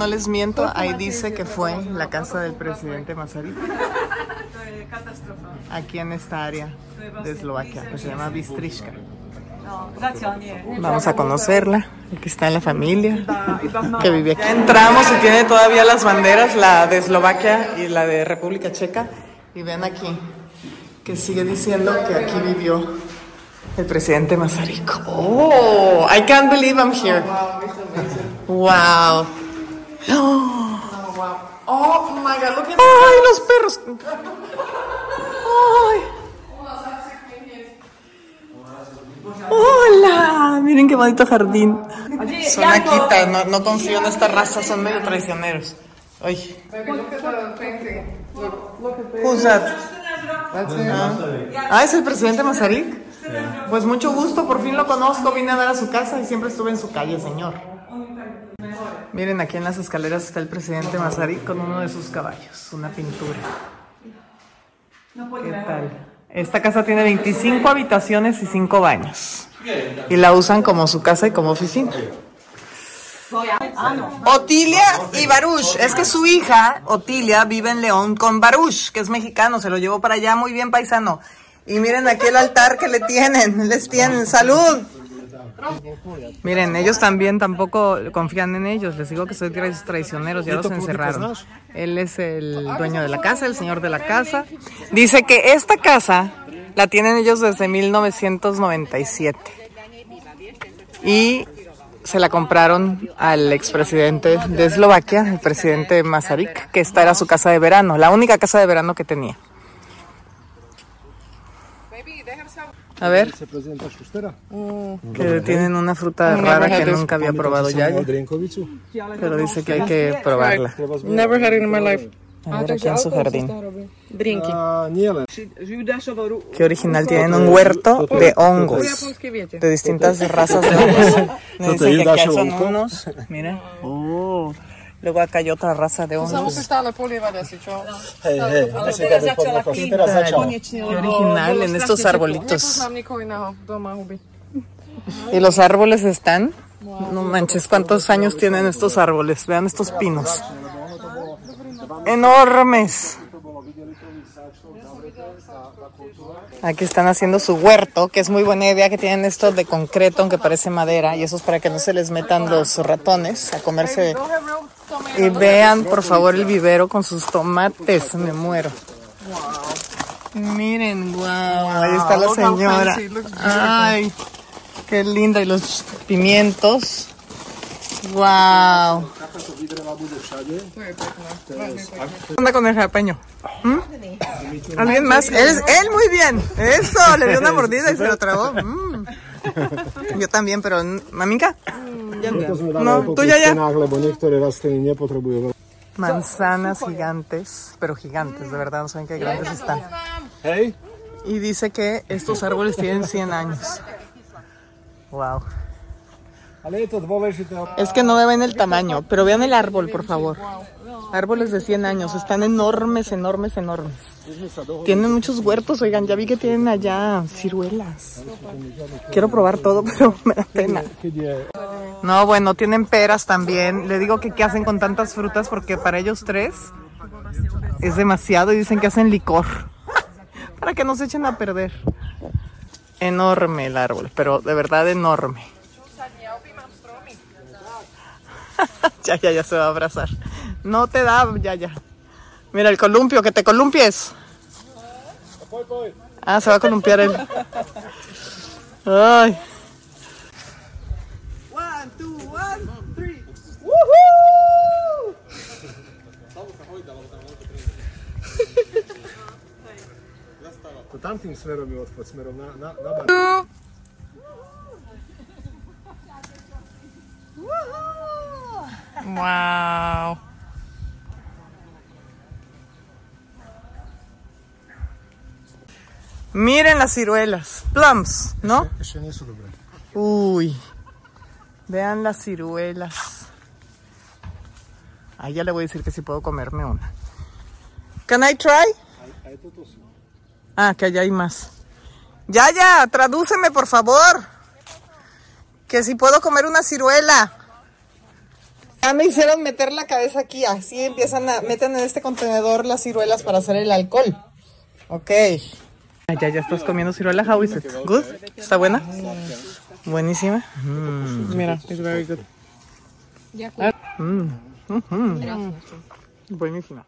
no les miento, ahí dice que fue la casa del presidente Masaryk. Aquí en esta área de Eslovaquia, que se llama Bistriška. Vamos a conocerla. Aquí está la familia que vive aquí. Ya entramos y tiene todavía las banderas, la de Eslovaquia y la de República Checa. Y ven aquí que sigue diciendo que aquí vivió el presidente Masaryk. Oh, I can't believe I'm here. Wow. Oh, my God, look at ¡Ay, los perros! ¡Ay! ¡Hola! Miren qué bonito jardín. Son Akita, no, no confío en esta raza, son medio traicioneros. Ay. Who's that? Ah, ¿es el presidente Masaryk? Pues mucho gusto, por fin lo conozco, vine a ver a su casa y siempre estuve en su calle, señor. Miren, aquí en las escaleras está el presidente Masaryk con uno de sus caballos, una pintura. ¿Qué tal? Esta casa tiene 25 habitaciones y 5 baños. Y la usan como su casa y como oficina. Otilia y Baruch. Es que su hija, Otilia, vive en León con Baruch, que es mexicano. Se lo llevó para allá muy bien, paisano. Y miren aquí el altar que le tienen. Les tienen. ¡Salud! Miren, ellos también tampoco confían en ellos. Les digo que soy tra- traicioneros, ya los encerraron. Él es el dueño de la casa, el señor de la casa. Dice que esta casa la tienen ellos desde 1997. Y se la compraron al expresidente de Eslovaquia, el presidente Masaryk, que esta era su casa de verano, la única casa de verano que tenía. A ver, Se prezidenta Šustera. que tienen una fruta rara que nunca había probado ya, pero dice que hay que probarla. Never had it in my life. A ver, aquí en su jardín. Drinky. A nije len. Qué original, tienen un huerto de hongos, de distintas razas de hongos. Me dicen que acá son unos, mira. Oh. Luego acá hay otra raza de Sa hongos. čo? Hej, hej, podľa Teraz začala. Qué original en estos arbolitos. Y los árboles están. No manches, cuántos años tienen estos árboles. Vean estos pinos. Enormes. Aquí están haciendo su huerto, que es muy buena idea que tienen esto de concreto, aunque parece madera, y eso es para que no se les metan los ratones a comerse. Y vean, por favor, el vivero con sus tomates, me muero. Miren, wow, ahí está la señora. Ay, qué linda. Y los pimientos. Wow. ¿Qué onda con el jalapeño? ¿Mm? ¿Alguien más? Él, él muy bien. Eso, le dio una mordida y se lo tragó. Mm. Yo también, pero maminka. To No, lebo rastliny nepotrebujú veľa. Manzanas gigantes, pero gigantes, de verdad, no saben qué grandes están. Hej, Y dice que estos árboles tienen 100 años. Wow. ale je to dôležité. Es que no ven el tamaño, pero vean el árbol, por favor. Árboles de 100 años, están enormes, enormes, enormes. Tienen muchos huertos, oigan, ya vi que tienen allá ciruelas. Quiero probar todo, pero me da pena. No, bueno, tienen peras también. Le digo que qué hacen con tantas frutas porque para ellos tres es demasiado y dicen que hacen licor para que no se echen a perder. Enorme el árbol, pero de verdad enorme. ya, ya, ya se va a abrazar. No te da, ya, ya. Mira el columpio, que te columpies. Ah, se va a columpiar él. Ay. One, two, one, three. ¡Woohoo! to tamtým smerom smerom na, na, na Wow. Miren las ciruelas, plums, ¿no? Uy, vean las ciruelas. Ahí ya le voy a decir que si puedo comerme una. Can I try? Ah, que allá hay más. Ya, ya, tradúceme por favor. Que si puedo comer una ciruela. Ya me hicieron meter la cabeza aquí, así empiezan a, meten en este contenedor las ciruelas para hacer el alcohol. Ok. Ya, ya estás comiendo ciruela, how is it? Good? ¿Está buena? Buenísima. Mm. Mira, it's very good. Mm. Mhm. Buenísima.